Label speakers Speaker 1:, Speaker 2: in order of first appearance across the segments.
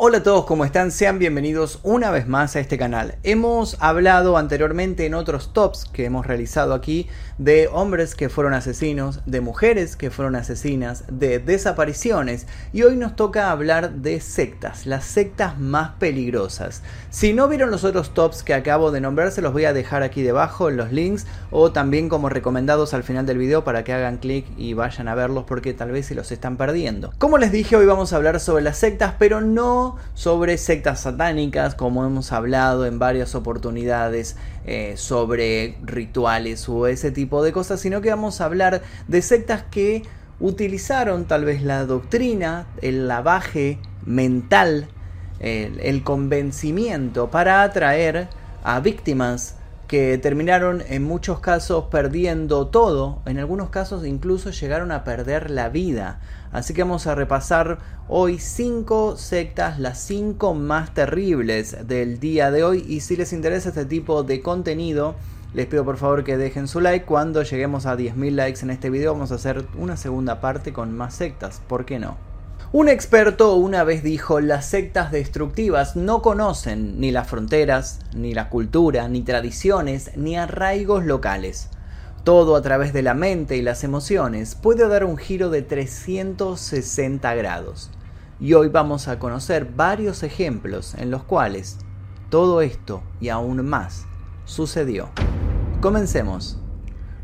Speaker 1: Hola a todos, ¿cómo están? Sean bienvenidos una vez más a este canal. Hemos hablado anteriormente en otros tops que hemos realizado aquí de hombres que fueron asesinos, de mujeres que fueron asesinas, de desapariciones y hoy nos toca hablar de sectas, las sectas más peligrosas. Si no vieron los otros tops que acabo de nombrar, se los voy a dejar aquí debajo en los links o también como recomendados al final del video para que hagan clic y vayan a verlos porque tal vez se los están perdiendo. Como les dije, hoy vamos a hablar sobre las sectas, pero no sobre sectas satánicas, como hemos hablado en varias oportunidades, eh, sobre rituales o ese tipo de cosas, sino que vamos a hablar de sectas que utilizaron tal vez la doctrina, el lavaje mental, el convencimiento para atraer a víctimas que terminaron en muchos casos perdiendo todo, en algunos casos incluso llegaron a perder la vida. Así que vamos a repasar hoy cinco sectas, las cinco más terribles del día de hoy. Y si les interesa este tipo de contenido, les pido por favor que dejen su like. Cuando lleguemos a 10.000 likes en este video vamos a hacer una segunda parte con más sectas. ¿Por qué no? Un experto una vez dijo, las sectas destructivas no conocen ni las fronteras, ni la cultura, ni tradiciones, ni arraigos locales. Todo a través de la mente y las emociones puede dar un giro de 360 grados. Y hoy vamos a conocer varios ejemplos en los cuales todo esto y aún más sucedió. Comencemos.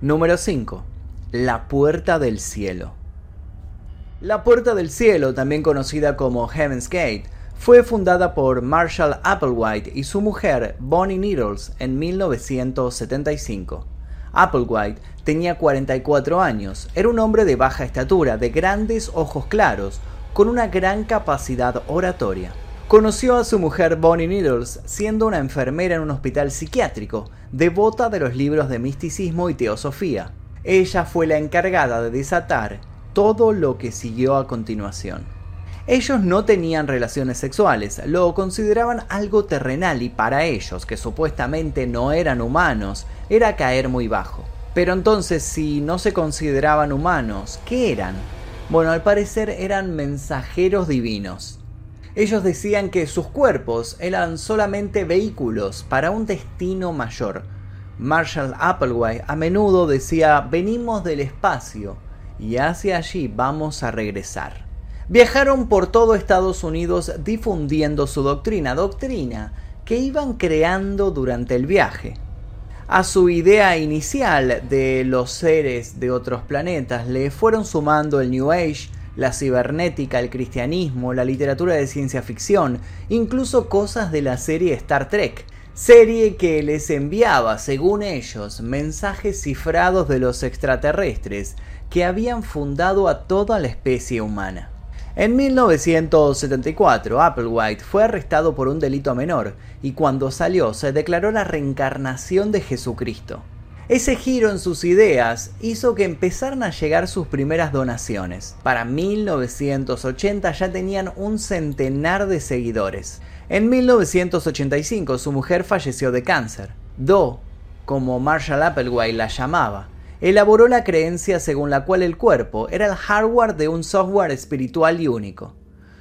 Speaker 1: Número 5. La puerta del cielo. La Puerta del Cielo, también conocida como Heaven's Gate, fue fundada por Marshall Applewhite y su mujer Bonnie Needles en 1975. Applewhite tenía 44 años, era un hombre de baja estatura, de grandes ojos claros, con una gran capacidad oratoria. Conoció a su mujer Bonnie Needles siendo una enfermera en un hospital psiquiátrico, devota de los libros de misticismo y teosofía. Ella fue la encargada de desatar todo lo que siguió a continuación. Ellos no tenían relaciones sexuales, lo consideraban algo terrenal y para ellos, que supuestamente no eran humanos, era caer muy bajo. Pero entonces, si no se consideraban humanos, ¿qué eran? Bueno, al parecer eran mensajeros divinos. Ellos decían que sus cuerpos eran solamente vehículos para un destino mayor. Marshall Applewhite a menudo decía, venimos del espacio, y hacia allí vamos a regresar. Viajaron por todo Estados Unidos difundiendo su doctrina, doctrina que iban creando durante el viaje. A su idea inicial de los seres de otros planetas le fueron sumando el New Age, la cibernética, el cristianismo, la literatura de ciencia ficción, incluso cosas de la serie Star Trek, serie que les enviaba, según ellos, mensajes cifrados de los extraterrestres que habían fundado a toda la especie humana. En 1974, Applewhite fue arrestado por un delito menor y cuando salió se declaró la reencarnación de Jesucristo. Ese giro en sus ideas hizo que empezaran a llegar sus primeras donaciones. Para 1980 ya tenían un centenar de seguidores. En 1985 su mujer falleció de cáncer. Do, como Marshall Applewhite la llamaba, elaboró la creencia según la cual el cuerpo era el hardware de un software espiritual y único.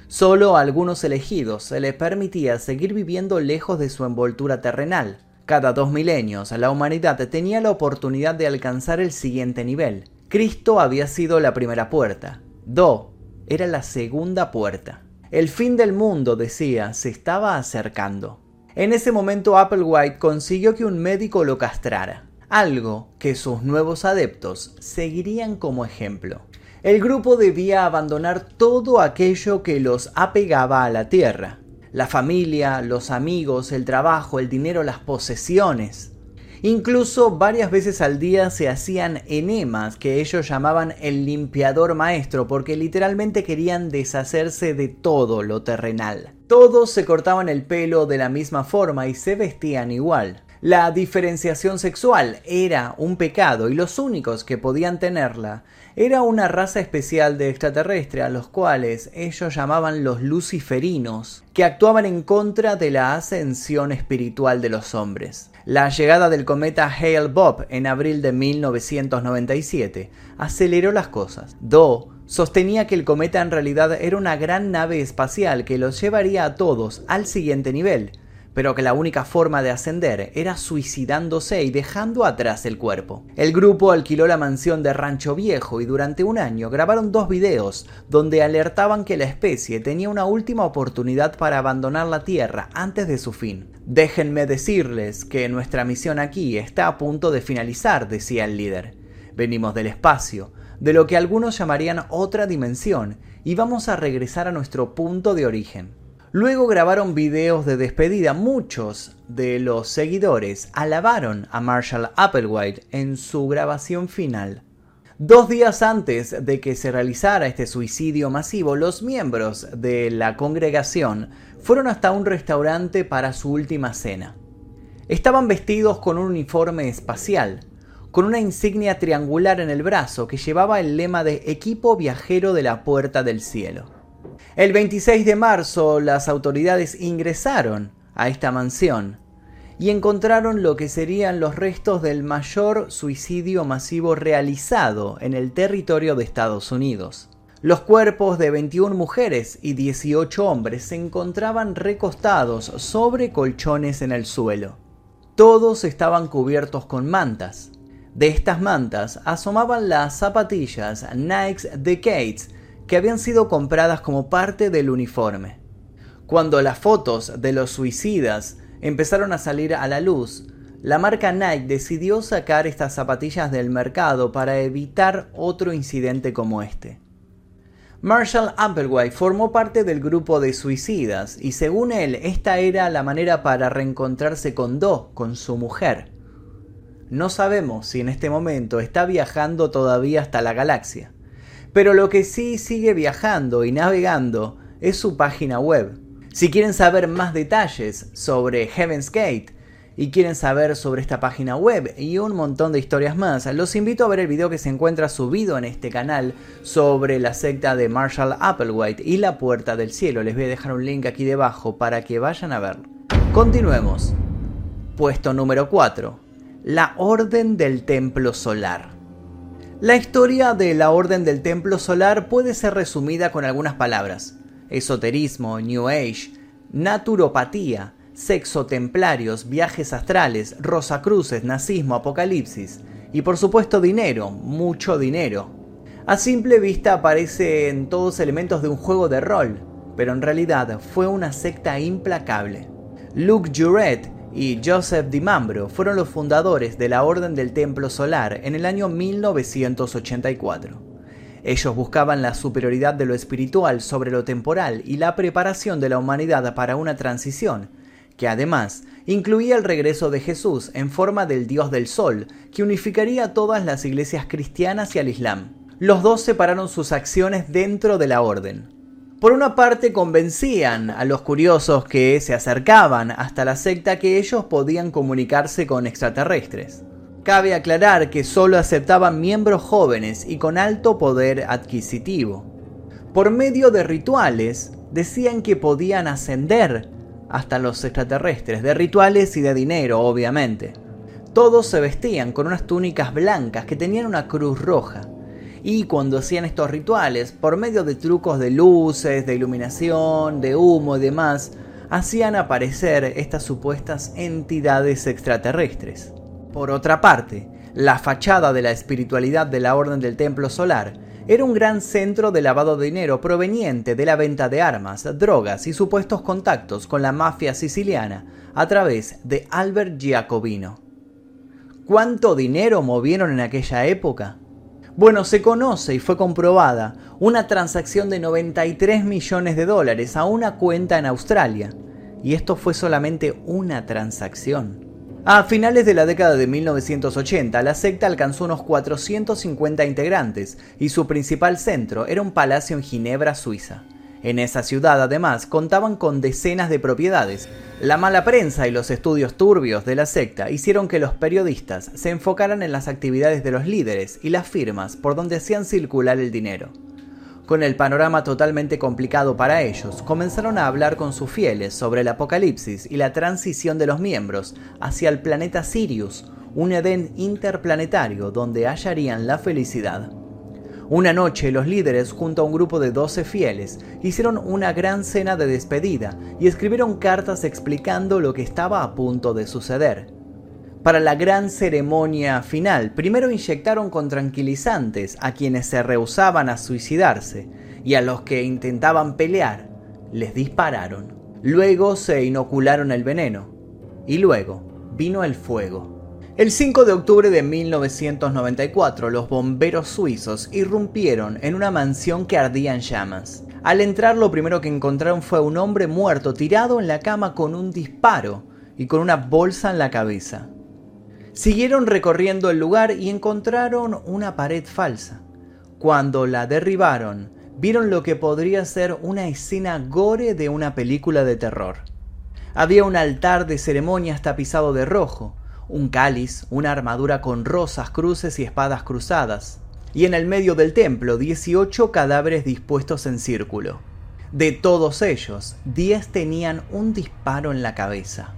Speaker 1: Solo a algunos elegidos se les permitía seguir viviendo lejos de su envoltura terrenal. Cada dos milenios la humanidad tenía la oportunidad de alcanzar el siguiente nivel. Cristo había sido la primera puerta. Do era la segunda puerta. El fin del mundo, decía, se estaba acercando. En ese momento Applewhite consiguió que un médico lo castrara algo que sus nuevos adeptos seguirían como ejemplo. El grupo debía abandonar todo aquello que los apegaba a la tierra, la familia, los amigos, el trabajo, el dinero, las posesiones. Incluso varias veces al día se hacían enemas que ellos llamaban el limpiador maestro porque literalmente querían deshacerse de todo lo terrenal. Todos se cortaban el pelo de la misma forma y se vestían igual. La diferenciación sexual era un pecado y los únicos que podían tenerla era una raza especial de extraterrestre a los cuales ellos llamaban los luciferinos, que actuaban en contra de la ascensión espiritual de los hombres. La llegada del cometa Hale Bob en abril de 1997 aceleró las cosas. Do sostenía que el cometa en realidad era una gran nave espacial que los llevaría a todos al siguiente nivel, pero que la única forma de ascender era suicidándose y dejando atrás el cuerpo. El grupo alquiló la mansión de Rancho Viejo y durante un año grabaron dos videos donde alertaban que la especie tenía una última oportunidad para abandonar la Tierra antes de su fin. Déjenme decirles que nuestra misión aquí está a punto de finalizar, decía el líder. Venimos del espacio, de lo que algunos llamarían otra dimensión, y vamos a regresar a nuestro punto de origen. Luego grabaron videos de despedida. Muchos de los seguidores alabaron a Marshall Applewhite en su grabación final. Dos días antes de que se realizara este suicidio masivo, los miembros de la congregación fueron hasta un restaurante para su última cena. Estaban vestidos con un uniforme espacial, con una insignia triangular en el brazo que llevaba el lema de Equipo Viajero de la Puerta del Cielo. El 26 de marzo las autoridades ingresaron a esta mansión y encontraron lo que serían los restos del mayor suicidio masivo realizado en el territorio de Estados Unidos. Los cuerpos de 21 mujeres y 18 hombres se encontraban recostados sobre colchones en el suelo. Todos estaban cubiertos con mantas. De estas mantas asomaban las zapatillas Nike Decades que habían sido compradas como parte del uniforme. Cuando las fotos de los suicidas empezaron a salir a la luz, la marca Nike decidió sacar estas zapatillas del mercado para evitar otro incidente como este. Marshall Applewhite formó parte del grupo de suicidas y según él esta era la manera para reencontrarse con Do, con su mujer. No sabemos si en este momento está viajando todavía hasta la galaxia. Pero lo que sí sigue viajando y navegando es su página web. Si quieren saber más detalles sobre Heaven's Gate y quieren saber sobre esta página web y un montón de historias más, los invito a ver el video que se encuentra subido en este canal sobre la secta de Marshall Applewhite y la Puerta del Cielo. Les voy a dejar un link aquí debajo para que vayan a verlo. Continuemos. Puesto número 4. La Orden del Templo Solar. La historia de la Orden del Templo Solar puede ser resumida con algunas palabras. Esoterismo, New Age, naturopatía, sexo templarios, viajes astrales, rosacruces, nazismo, apocalipsis y por supuesto dinero, mucho dinero. A simple vista parecen todos elementos de un juego de rol, pero en realidad fue una secta implacable. Luke Juret y Joseph DiMambro fueron los fundadores de la Orden del Templo Solar en el año 1984. Ellos buscaban la superioridad de lo espiritual sobre lo temporal y la preparación de la humanidad para una transición, que además incluía el regreso de Jesús en forma del Dios del Sol, que unificaría todas las iglesias cristianas y al Islam. Los dos separaron sus acciones dentro de la orden. Por una parte convencían a los curiosos que se acercaban hasta la secta que ellos podían comunicarse con extraterrestres. Cabe aclarar que solo aceptaban miembros jóvenes y con alto poder adquisitivo. Por medio de rituales, decían que podían ascender hasta los extraterrestres, de rituales y de dinero, obviamente. Todos se vestían con unas túnicas blancas que tenían una cruz roja y cuando hacían estos rituales, por medio de trucos de luces, de iluminación, de humo y demás, hacían aparecer estas supuestas entidades extraterrestres. Por otra parte, la fachada de la espiritualidad de la Orden del Templo Solar era un gran centro de lavado de dinero proveniente de la venta de armas, drogas y supuestos contactos con la mafia siciliana a través de Albert Giacobino. ¿Cuánto dinero movieron en aquella época? Bueno, se conoce y fue comprobada una transacción de 93 millones de dólares a una cuenta en Australia. Y esto fue solamente una transacción. A finales de la década de 1980, la secta alcanzó unos 450 integrantes y su principal centro era un palacio en Ginebra, Suiza. En esa ciudad además contaban con decenas de propiedades. La mala prensa y los estudios turbios de la secta hicieron que los periodistas se enfocaran en las actividades de los líderes y las firmas por donde hacían circular el dinero. Con el panorama totalmente complicado para ellos, comenzaron a hablar con sus fieles sobre el apocalipsis y la transición de los miembros hacia el planeta Sirius, un Edén interplanetario donde hallarían la felicidad. Una noche los líderes, junto a un grupo de 12 fieles, hicieron una gran cena de despedida y escribieron cartas explicando lo que estaba a punto de suceder. Para la gran ceremonia final, primero inyectaron con tranquilizantes a quienes se rehusaban a suicidarse y a los que intentaban pelear, les dispararon. Luego se inocularon el veneno y luego vino el fuego. El 5 de octubre de 1994, los bomberos suizos irrumpieron en una mansión que ardía en llamas. Al entrar, lo primero que encontraron fue un hombre muerto tirado en la cama con un disparo y con una bolsa en la cabeza. Siguieron recorriendo el lugar y encontraron una pared falsa. Cuando la derribaron, vieron lo que podría ser una escena gore de una película de terror. Había un altar de ceremonias tapizado de rojo, un cáliz, una armadura con rosas, cruces y espadas cruzadas, y en el medio del templo 18 cadáveres dispuestos en círculo. De todos ellos, 10 tenían un disparo en la cabeza.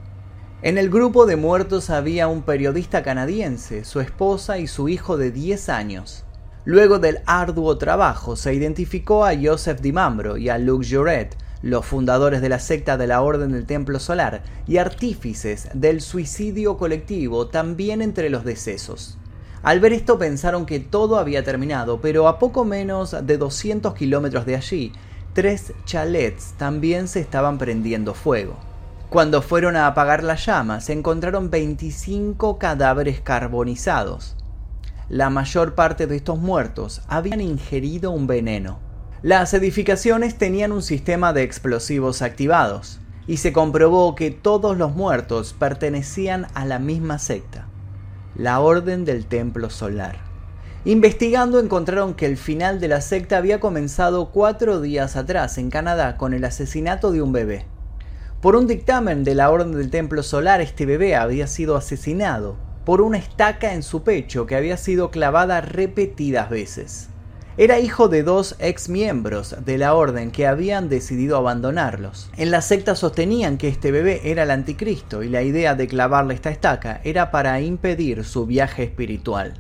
Speaker 1: En el grupo de muertos había un periodista canadiense, su esposa y su hijo de 10 años. Luego del arduo trabajo se identificó a Joseph Dimambro y a Luc Juret, los fundadores de la secta de la Orden del Templo Solar y artífices del suicidio colectivo también entre los decesos. Al ver esto pensaron que todo había terminado, pero a poco menos de 200 kilómetros de allí, tres chalets también se estaban prendiendo fuego. Cuando fueron a apagar las llamas, encontraron 25 cadáveres carbonizados. La mayor parte de estos muertos habían ingerido un veneno. Las edificaciones tenían un sistema de explosivos activados, y se comprobó que todos los muertos pertenecían a la misma secta, la Orden del Templo Solar. Investigando encontraron que el final de la secta había comenzado cuatro días atrás en Canadá con el asesinato de un bebé. Por un dictamen de la Orden del Templo Solar, este bebé había sido asesinado por una estaca en su pecho que había sido clavada repetidas veces. Era hijo de dos ex miembros de la orden que habían decidido abandonarlos. En la secta sostenían que este bebé era el anticristo y la idea de clavarle esta estaca era para impedir su viaje espiritual.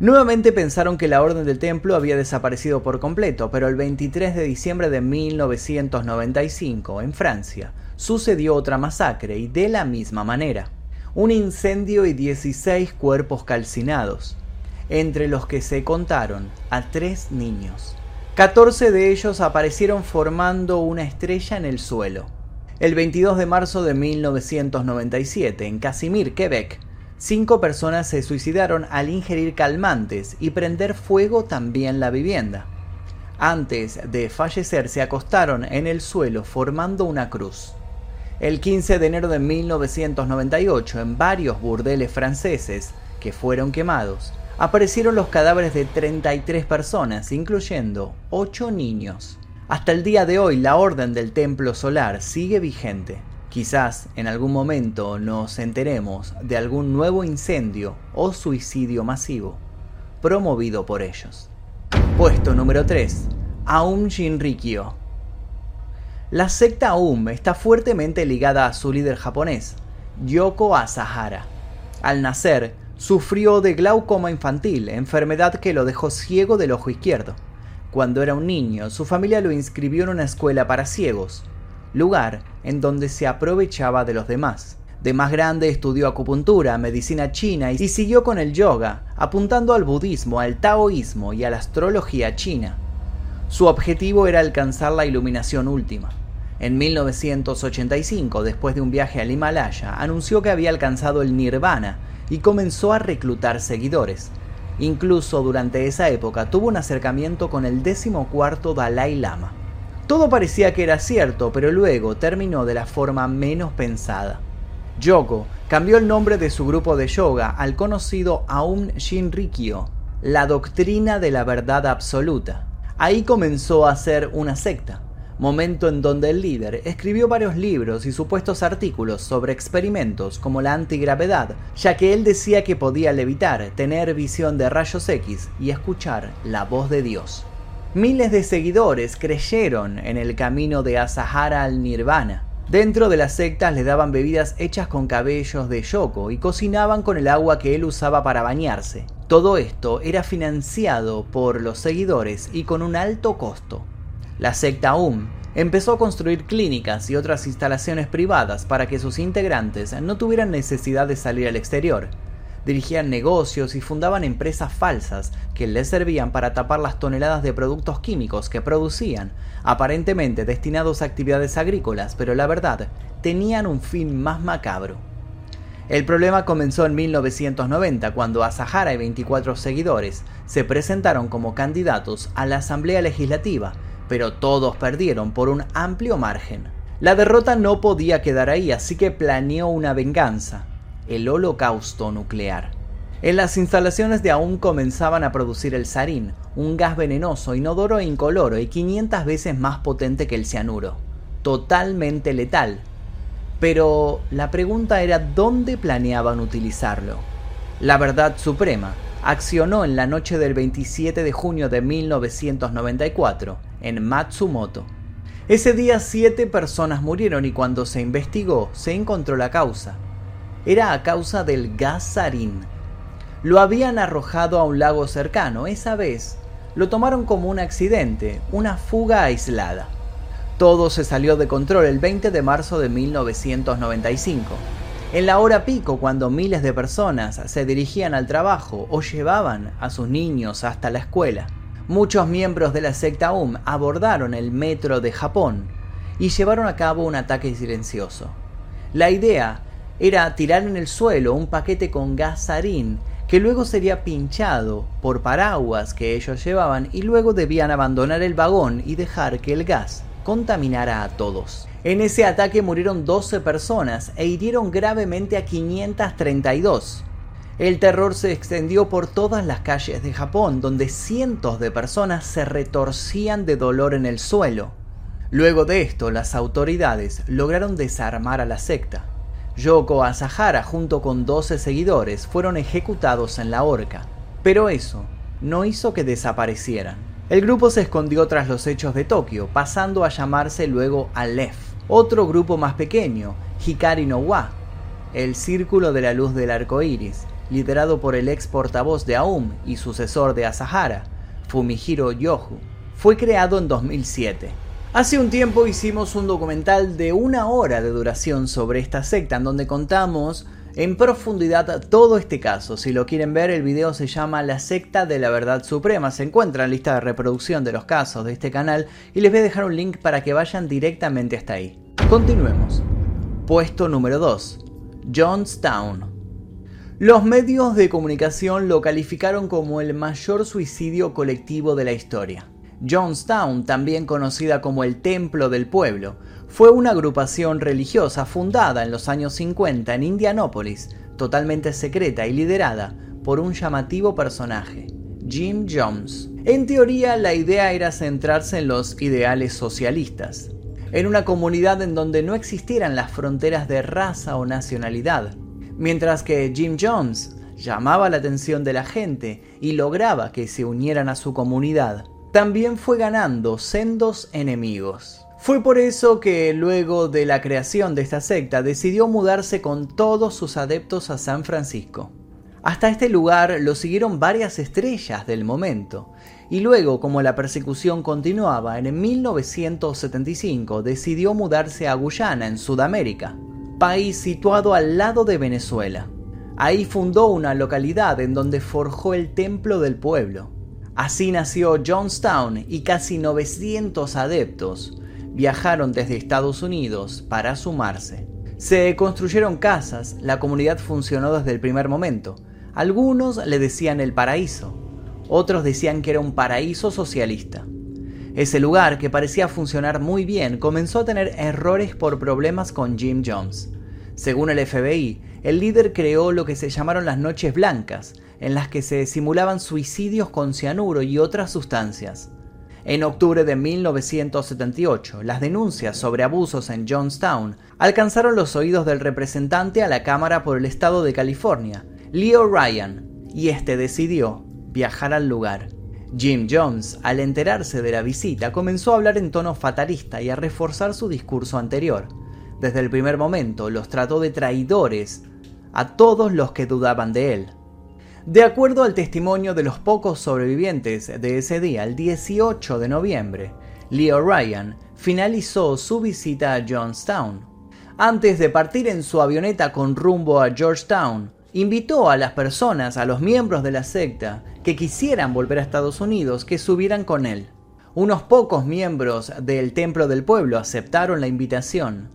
Speaker 1: Nuevamente pensaron que la orden del templo había desaparecido por completo, pero el 23 de diciembre de 1995, en Francia, sucedió otra masacre y de la misma manera. Un incendio y 16 cuerpos calcinados, entre los que se contaron a tres niños. 14 de ellos aparecieron formando una estrella en el suelo. El 22 de marzo de 1997, en Casimir, Quebec, cinco personas se suicidaron al ingerir calmantes y prender fuego también la vivienda. Antes de fallecer se acostaron en el suelo formando una cruz. El 15 de enero de 1998, en varios burdeles franceses que fueron quemados, aparecieron los cadáveres de 33 personas, incluyendo 8 niños. Hasta el día de hoy la Orden del Templo Solar sigue vigente. Quizás en algún momento nos enteremos de algún nuevo incendio o suicidio masivo promovido por ellos. Puesto número 3. Aum Shinrikyo la secta Aum está fuertemente ligada a su líder japonés, Yoko Asahara. Al nacer, sufrió de glaucoma infantil, enfermedad que lo dejó ciego del ojo izquierdo. Cuando era un niño, su familia lo inscribió en una escuela para ciegos, lugar en donde se aprovechaba de los demás. De más grande estudió acupuntura, medicina china y siguió con el yoga, apuntando al budismo, al taoísmo y a la astrología china. Su objetivo era alcanzar la iluminación última. En 1985, después de un viaje al Himalaya, anunció que había alcanzado el nirvana y comenzó a reclutar seguidores. Incluso durante esa época tuvo un acercamiento con el decimocuarto Dalai Lama. Todo parecía que era cierto, pero luego terminó de la forma menos pensada. Yoko cambió el nombre de su grupo de yoga al conocido Aum Shinrikyo, la doctrina de la verdad absoluta. Ahí comenzó a ser una secta, momento en donde el líder escribió varios libros y supuestos artículos sobre experimentos como la antigravedad, ya que él decía que podía levitar, tener visión de rayos X y escuchar la voz de Dios. Miles de seguidores creyeron en el camino de Asahara al Nirvana. Dentro de las sectas le daban bebidas hechas con cabellos de Yoko y cocinaban con el agua que él usaba para bañarse. Todo esto era financiado por los seguidores y con un alto costo. La secta UM empezó a construir clínicas y otras instalaciones privadas para que sus integrantes no tuvieran necesidad de salir al exterior. Dirigían negocios y fundaban empresas falsas que les servían para tapar las toneladas de productos químicos que producían, aparentemente destinados a actividades agrícolas, pero la verdad, tenían un fin más macabro. El problema comenzó en 1990 cuando Asahara y 24 seguidores se presentaron como candidatos a la Asamblea Legislativa pero todos perdieron por un amplio margen. La derrota no podía quedar ahí, así que planeó una venganza, el holocausto nuclear. En las instalaciones de aún comenzaban a producir el sarín, un gas venenoso, inodoro e incoloro y 500 veces más potente que el cianuro. Totalmente letal. Pero la pregunta era dónde planeaban utilizarlo. La verdad suprema accionó en la noche del 27 de junio de 1994 en Matsumoto. Ese día siete personas murieron y cuando se investigó se encontró la causa. Era a causa del gas sarín. Lo habían arrojado a un lago cercano. Esa vez lo tomaron como un accidente, una fuga aislada. Todo se salió de control el 20 de marzo de 1995. En la hora pico, cuando miles de personas se dirigían al trabajo o llevaban a sus niños hasta la escuela, muchos miembros de la secta UM abordaron el metro de Japón y llevaron a cabo un ataque silencioso. La idea era tirar en el suelo un paquete con gas sarín que luego sería pinchado por paraguas que ellos llevaban y luego debían abandonar el vagón y dejar que el gas contaminara a todos. En ese ataque murieron 12 personas e hirieron gravemente a 532. El terror se extendió por todas las calles de Japón, donde cientos de personas se retorcían de dolor en el suelo. Luego de esto, las autoridades lograron desarmar a la secta. Yoko Asahara junto con 12 seguidores fueron ejecutados en la horca, pero eso no hizo que desaparecieran. El grupo se escondió tras los hechos de Tokio, pasando a llamarse luego Aleph. Otro grupo más pequeño, Hikari no Wa, el Círculo de la Luz del Arco Iris, liderado por el ex portavoz de Aum y sucesor de Asahara, Fumihiro Yohu, fue creado en 2007. Hace un tiempo hicimos un documental de una hora de duración sobre esta secta en donde contamos en profundidad todo este caso. Si lo quieren ver, el video se llama La secta de la verdad suprema. Se encuentra en la lista de reproducción de los casos de este canal y les voy a dejar un link para que vayan directamente hasta ahí. Continuemos. Puesto número 2. Johnstown. Los medios de comunicación lo calificaron como el mayor suicidio colectivo de la historia. Johnstown, también conocida como el Templo del Pueblo, fue una agrupación religiosa fundada en los años 50 en Indianápolis, totalmente secreta y liderada por un llamativo personaje, Jim Jones. En teoría, la idea era centrarse en los ideales socialistas, en una comunidad en donde no existieran las fronteras de raza o nacionalidad, Mientras que Jim Jones llamaba la atención de la gente y lograba que se unieran a su comunidad, también fue ganando sendos enemigos. Fue por eso que luego de la creación de esta secta decidió mudarse con todos sus adeptos a San Francisco. Hasta este lugar lo siguieron varias estrellas del momento, y luego como la persecución continuaba, en 1975 decidió mudarse a Guyana, en Sudamérica país situado al lado de Venezuela. Ahí fundó una localidad en donde forjó el templo del pueblo. Así nació Johnstown y casi 900 adeptos viajaron desde Estados Unidos para sumarse. Se construyeron casas, la comunidad funcionó desde el primer momento. Algunos le decían el paraíso, otros decían que era un paraíso socialista. Ese lugar, que parecía funcionar muy bien, comenzó a tener errores por problemas con Jim Jones. Según el FBI, el líder creó lo que se llamaron las noches blancas, en las que se simulaban suicidios con cianuro y otras sustancias. En octubre de 1978, las denuncias sobre abusos en Johnstown alcanzaron los oídos del representante a la Cámara por el Estado de California, Leo Ryan, y este decidió viajar al lugar. Jim Jones, al enterarse de la visita, comenzó a hablar en tono fatalista y a reforzar su discurso anterior. Desde el primer momento los trató de traidores a todos los que dudaban de él. De acuerdo al testimonio de los pocos sobrevivientes de ese día, el 18 de noviembre, Leo Ryan finalizó su visita a Johnstown. Antes de partir en su avioneta con rumbo a Georgetown, invitó a las personas, a los miembros de la secta, que quisieran volver a Estados Unidos, que subieran con él. Unos pocos miembros del Templo del Pueblo aceptaron la invitación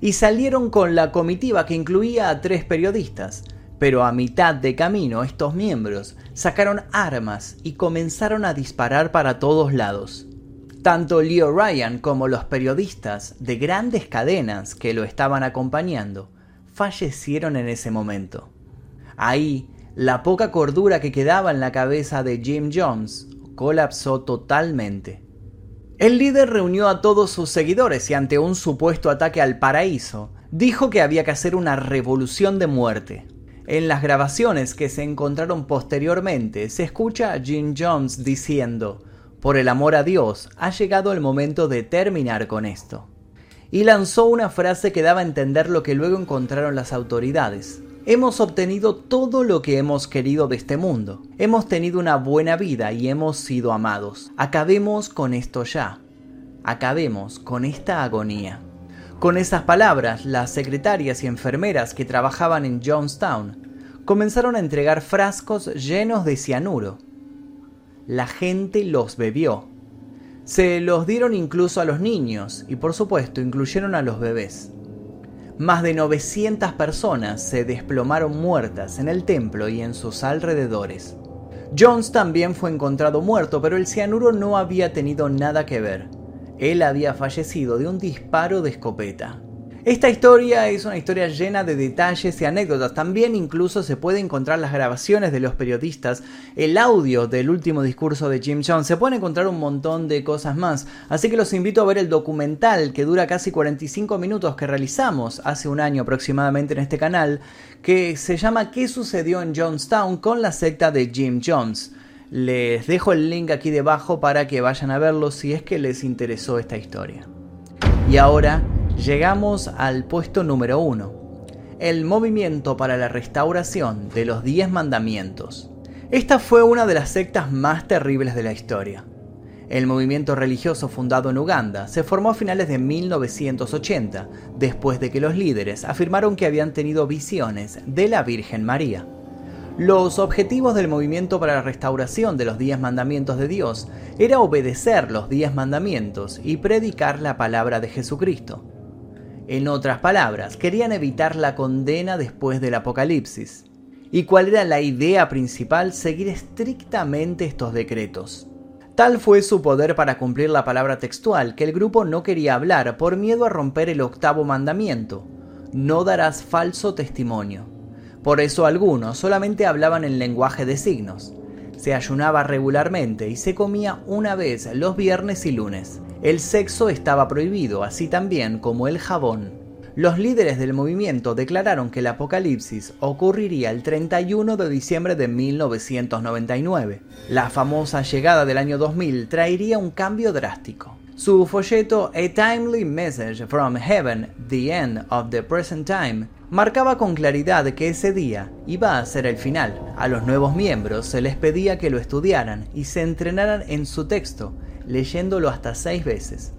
Speaker 1: y salieron con la comitiva que incluía a tres periodistas, pero a mitad de camino estos miembros sacaron armas y comenzaron a disparar para todos lados. Tanto Leo Ryan como los periodistas de grandes cadenas que lo estaban acompañando fallecieron en ese momento. Ahí, la poca cordura que quedaba en la cabeza de Jim Jones colapsó totalmente. El líder reunió a todos sus seguidores y ante un supuesto ataque al paraíso, dijo que había que hacer una revolución de muerte. En las grabaciones que se encontraron posteriormente se escucha a Jim Jones diciendo, por el amor a Dios, ha llegado el momento de terminar con esto. Y lanzó una frase que daba a entender lo que luego encontraron las autoridades hemos obtenido todo lo que hemos querido de este mundo. Hemos tenido una buena vida y hemos sido amados. Acabemos con esto ya. Acabemos con esta agonía. Con esas palabras, las secretarias y enfermeras que trabajaban en Jonestown comenzaron a entregar frascos llenos de cianuro. La gente los bebió. Se los dieron incluso a los niños y por supuesto incluyeron a los bebés. Más de 900 personas se desplomaron muertas en el templo y en sus alrededores. Jones también fue encontrado muerto, pero el cianuro no había tenido nada que ver. Él había fallecido de un disparo de escopeta. Esta historia es una historia llena de detalles y anécdotas. También incluso se puede encontrar las grabaciones de los periodistas, el audio del último discurso de Jim Jones. Se pueden encontrar un montón de cosas más. Así que los invito a ver el documental que dura casi 45 minutos que realizamos hace un año aproximadamente en este canal, que se llama ¿Qué sucedió en Jonestown con la secta de Jim Jones? Les dejo el link aquí debajo para que vayan a verlo si es que les interesó esta historia. Y ahora Llegamos al puesto número 1, el movimiento para la restauración de los diez mandamientos. Esta fue una de las sectas más terribles de la historia. El movimiento religioso fundado en Uganda se formó a finales de 1980, después de que los líderes afirmaron que habían tenido visiones de la Virgen María. Los objetivos del movimiento para la restauración de los diez mandamientos de Dios era obedecer los diez mandamientos y predicar la palabra de Jesucristo. En otras palabras, querían evitar la condena después del apocalipsis. ¿Y cuál era la idea principal? Seguir estrictamente estos decretos. Tal fue su poder para cumplir la palabra textual que el grupo no quería hablar por miedo a romper el octavo mandamiento. No darás falso testimonio. Por eso algunos solamente hablaban en lenguaje de signos. Se ayunaba regularmente y se comía una vez los viernes y lunes. El sexo estaba prohibido, así también como el jabón. Los líderes del movimiento declararon que el apocalipsis ocurriría el 31 de diciembre de 1999. La famosa llegada del año 2000 traería un cambio drástico. Su folleto A Timely Message from Heaven, The End of the Present Time, marcaba con claridad que ese día iba a ser el final. A los nuevos miembros se les pedía que lo estudiaran y se entrenaran en su texto, leyéndolo hasta seis veces.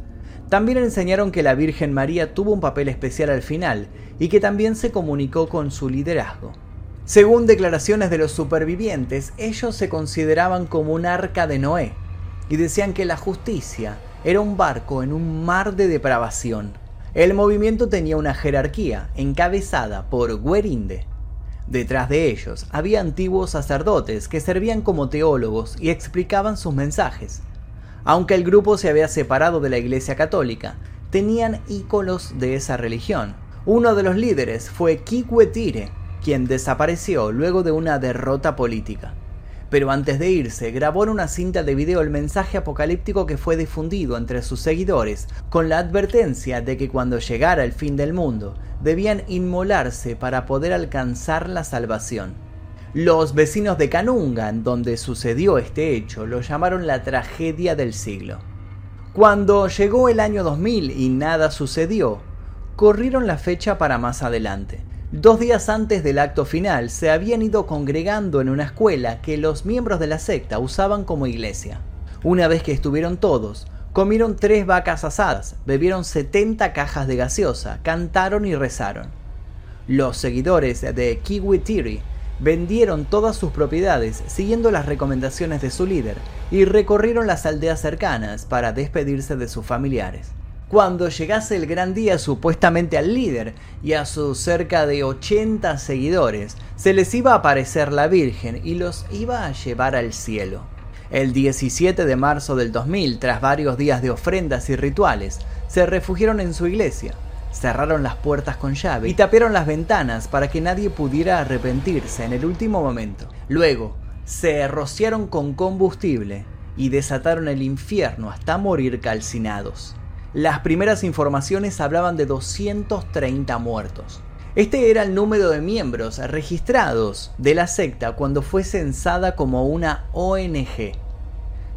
Speaker 1: También enseñaron que la Virgen María tuvo un papel especial al final y que también se comunicó con su liderazgo. Según declaraciones de los supervivientes, ellos se consideraban como un arca de Noé y decían que la justicia era un barco en un mar de depravación. El movimiento tenía una jerarquía encabezada por Guerinde. Detrás de ellos había antiguos sacerdotes que servían como teólogos y explicaban sus mensajes. Aunque el grupo se había separado de la Iglesia Católica, tenían íconos de esa religión. Uno de los líderes fue Kikwetire, quien desapareció luego de una derrota política. Pero antes de irse, grabó en una cinta de video el mensaje apocalíptico que fue difundido entre sus seguidores, con la advertencia de que cuando llegara el fin del mundo, debían inmolarse para poder alcanzar la salvación. Los vecinos de Canunga, donde sucedió este hecho, lo llamaron la tragedia del siglo. Cuando llegó el año 2000 y nada sucedió, corrieron la fecha para más adelante. Dos días antes del acto final se habían ido congregando en una escuela que los miembros de la secta usaban como iglesia. Una vez que estuvieron todos, comieron tres vacas asadas, bebieron 70 cajas de gaseosa, cantaron y rezaron. Los seguidores de Kiwitiri vendieron todas sus propiedades siguiendo las recomendaciones de su líder y recorrieron las aldeas cercanas para despedirse de sus familiares. Cuando llegase el gran día supuestamente al líder y a sus cerca de 80 seguidores, se les iba a aparecer la Virgen y los iba a llevar al cielo. El 17 de marzo del 2000, tras varios días de ofrendas y rituales, se refugiaron en su iglesia, cerraron las puertas con llave y taparon las ventanas para que nadie pudiera arrepentirse en el último momento. Luego, se rociaron con combustible y desataron el infierno hasta morir calcinados. Las primeras informaciones hablaban de 230 muertos. Este era el número de miembros registrados de la secta cuando fue censada como una ONG.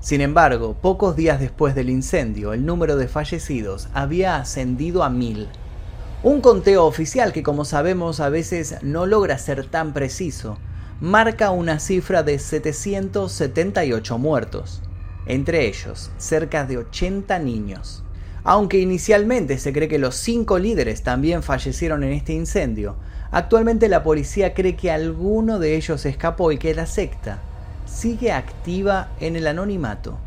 Speaker 1: Sin embargo, pocos días después del incendio, el número de fallecidos había ascendido a mil. Un conteo oficial que como sabemos a veces no logra ser tan preciso, marca una cifra de 778 muertos, entre ellos cerca de 80 niños. Aunque inicialmente se cree que los cinco líderes también fallecieron en este incendio, actualmente la policía cree que alguno de ellos escapó y que la secta sigue activa en el anonimato.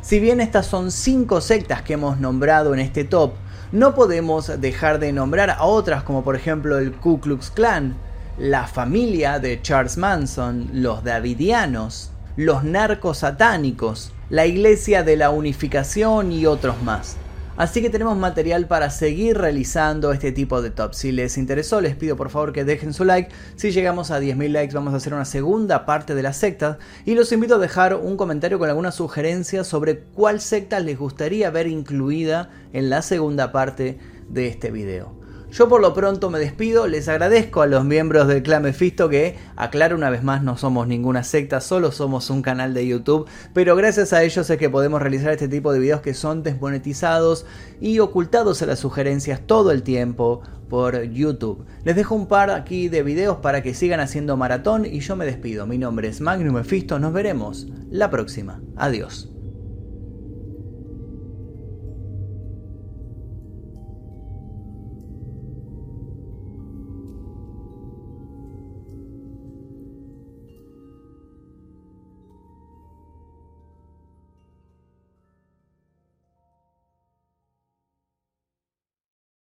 Speaker 1: Si bien estas son cinco sectas que hemos nombrado en este top, no podemos dejar de nombrar a otras como por ejemplo el Ku Klux Klan, la familia de Charles Manson, los Davidianos, los narcos satánicos, la Iglesia de la Unificación y otros más. Así que tenemos material para seguir realizando este tipo de tops. Si les interesó, les pido por favor que dejen su like. Si llegamos a 10.000 likes, vamos a hacer una segunda parte de la secta. Y los invito a dejar un comentario con alguna sugerencia sobre cuál secta les gustaría ver incluida en la segunda parte de este video. Yo por lo pronto me despido, les agradezco a los miembros del clan Mephisto que, aclaro una vez más, no somos ninguna secta, solo somos un canal de YouTube, pero gracias a ellos es que podemos realizar este tipo de videos que son desmonetizados y ocultados a las sugerencias todo el tiempo por YouTube. Les dejo un par aquí de videos para que sigan haciendo maratón y yo me despido. Mi nombre es Magnum Mephisto, nos veremos la próxima. Adiós.